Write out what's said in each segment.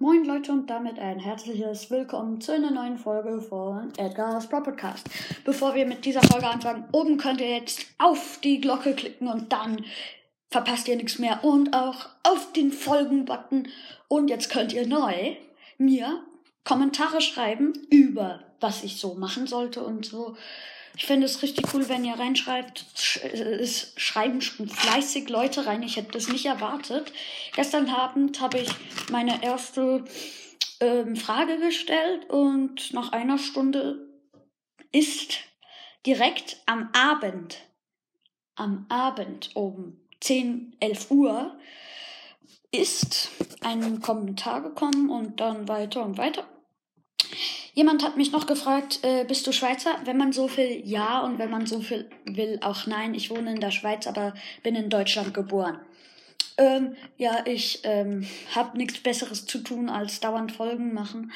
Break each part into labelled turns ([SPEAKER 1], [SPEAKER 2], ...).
[SPEAKER 1] Moin Leute und damit ein herzliches Willkommen zu einer neuen Folge von Edgar's Pro Podcast. Bevor wir mit dieser Folge anfangen, oben könnt ihr jetzt auf die Glocke klicken und dann verpasst ihr nichts mehr und auch auf den Folgen-Button. Und jetzt könnt ihr neu mir Kommentare schreiben über was ich so machen sollte und so. Ich finde es richtig cool, wenn ihr reinschreibt. Es schreiben fleißig Leute rein. Ich hätte das nicht erwartet. Gestern Abend habe ich meine erste ähm, Frage gestellt und nach einer Stunde ist direkt am Abend, am Abend um 10, 11 Uhr, ist ein Kommentar gekommen und dann weiter und weiter. Jemand hat mich noch gefragt, äh, bist du Schweizer? Wenn man so viel ja und wenn man so viel will auch nein. Ich wohne in der Schweiz, aber bin in Deutschland geboren. Ähm, ja, ich ähm, habe nichts Besseres zu tun, als dauernd Folgen machen.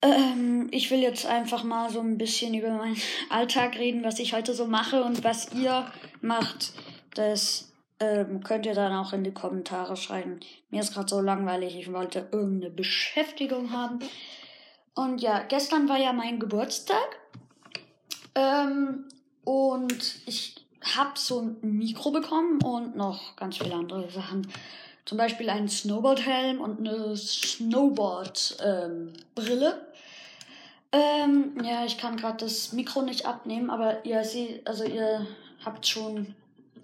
[SPEAKER 1] Ähm, ich will jetzt einfach mal so ein bisschen über meinen Alltag reden, was ich heute so mache und was ihr macht. Das ähm, könnt ihr dann auch in die Kommentare schreiben. Mir ist gerade so langweilig, ich wollte irgendeine Beschäftigung haben. Und ja, gestern war ja mein Geburtstag. Ähm, und ich habe so ein Mikro bekommen und noch ganz viele andere Sachen. Zum Beispiel einen Snowboard-Helm und eine Snowboard-Brille. Ähm, ähm, ja, ich kann gerade das Mikro nicht abnehmen, aber ihr seht, also ihr habt schon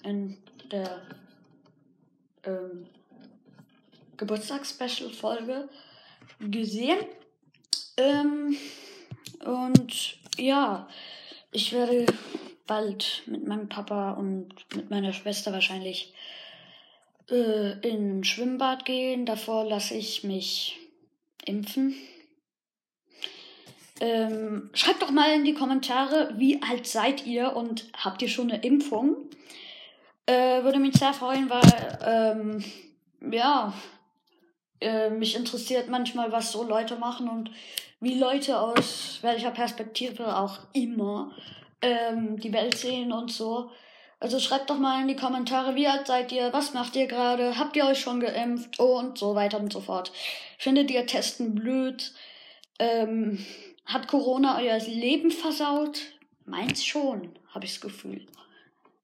[SPEAKER 1] in der ähm, Geburtstagsspecial-Folge gesehen, ähm, und ja, ich werde bald mit meinem Papa und mit meiner Schwester wahrscheinlich äh, in ein Schwimmbad gehen. Davor lasse ich mich impfen. Ähm, schreibt doch mal in die Kommentare, wie alt seid ihr und habt ihr schon eine Impfung? Äh, würde mich sehr freuen, weil, ähm, ja, äh, mich interessiert manchmal, was so Leute machen und wie Leute aus welcher Perspektive auch immer ähm, die Welt sehen und so. Also schreibt doch mal in die Kommentare, wie alt seid ihr, was macht ihr gerade, habt ihr euch schon geimpft und so weiter und so fort. Findet ihr Testen blöd? Ähm, hat Corona euer Leben versaut? Meins schon, habe ich das Gefühl.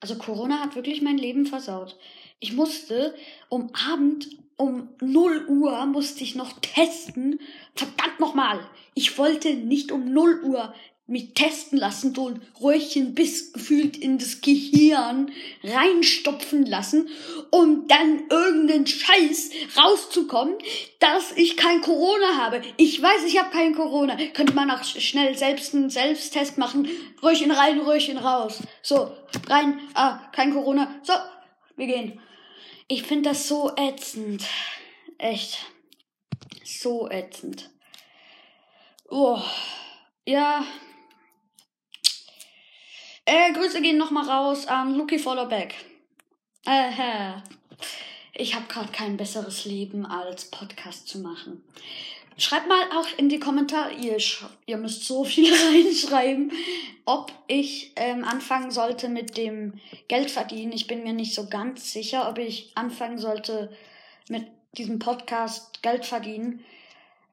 [SPEAKER 1] Also Corona hat wirklich mein Leben versaut. Ich musste um Abend um 0 Uhr musste ich noch testen. Verdammt nochmal. Ich wollte nicht um 0 Uhr mich testen lassen, so ein Röhrchen bis gefühlt in das Gehirn reinstopfen lassen, um dann irgendeinen Scheiß rauszukommen, dass ich kein Corona habe. Ich weiß, ich habe kein Corona. Könnte man auch schnell selbst einen Selbsttest machen. Röhrchen rein, Röhrchen raus. So, rein, ah, kein Corona. So, wir gehen. Ich finde das so ätzend. Echt. So ätzend. Oh. Ja. Äh, Grüße gehen nochmal raus an Lucky Followback. Äh, ich habe gerade kein besseres Leben als Podcast zu machen. Schreibt mal auch in die Kommentare, ihr, ihr müsst so viel reinschreiben, ob ich ähm, anfangen sollte mit dem Geld verdienen. Ich bin mir nicht so ganz sicher, ob ich anfangen sollte mit diesem Podcast Geld verdienen.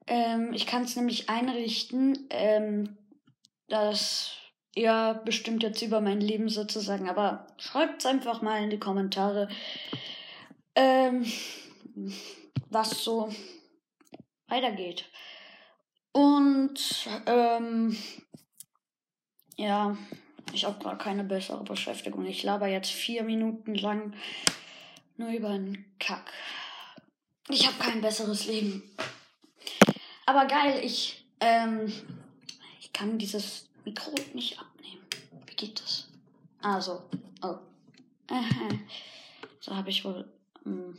[SPEAKER 1] Ähm, ich kann es nämlich einrichten, ähm, dass ihr bestimmt jetzt über mein Leben sozusagen, aber schreibt es einfach mal in die Kommentare, ähm, was so weitergeht. Und ähm, ja, ich habe gerade keine bessere Beschäftigung. Ich laber jetzt vier Minuten lang nur über einen Kack. Ich habe kein besseres Leben. Aber geil, ich ähm, ich kann dieses Mikro nicht abnehmen. Wie geht das? Also, oh. So habe ich wohl. Hm.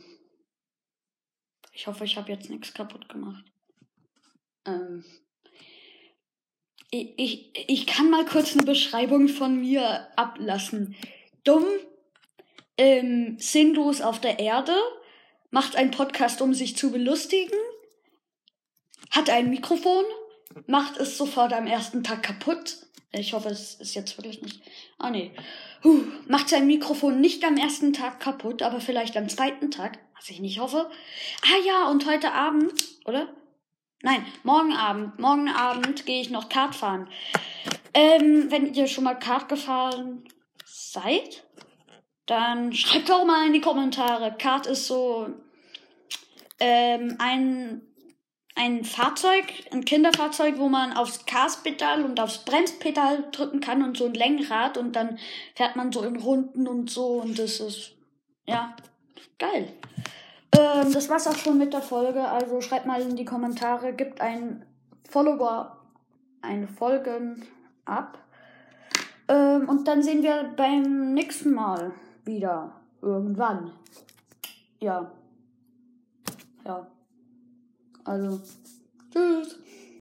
[SPEAKER 1] Ich hoffe, ich habe jetzt nichts kaputt gemacht. Ähm, ich, ich, ich kann mal kurz eine Beschreibung von mir ablassen. Dumm, ähm, sinnlos auf der Erde, macht einen Podcast, um sich zu belustigen, hat ein Mikrofon, macht es sofort am ersten Tag kaputt, Ich hoffe, es ist jetzt wirklich nicht. Ah, nee. Huh, macht sein Mikrofon nicht am ersten Tag kaputt, aber vielleicht am zweiten Tag, was ich nicht hoffe. Ah ja, und heute Abend, oder? Nein, morgen Abend. Morgen Abend gehe ich noch Kart fahren. Ähm, wenn ihr schon mal Kart gefahren seid, dann schreibt doch mal in die Kommentare. Kart ist so ähm, ein ein Fahrzeug, ein Kinderfahrzeug, wo man aufs Gaspedal und aufs Bremspedal drücken kann und so ein Lenkrad und dann fährt man so in Runden und so und das ist, ja, geil. Ähm, das war's auch schon mit der Folge, also schreibt mal in die Kommentare, gibt ein Follower eine Folgen ab. Ähm, und dann sehen wir beim nächsten Mal wieder. Irgendwann. Ja. Ja. Also, tschüss.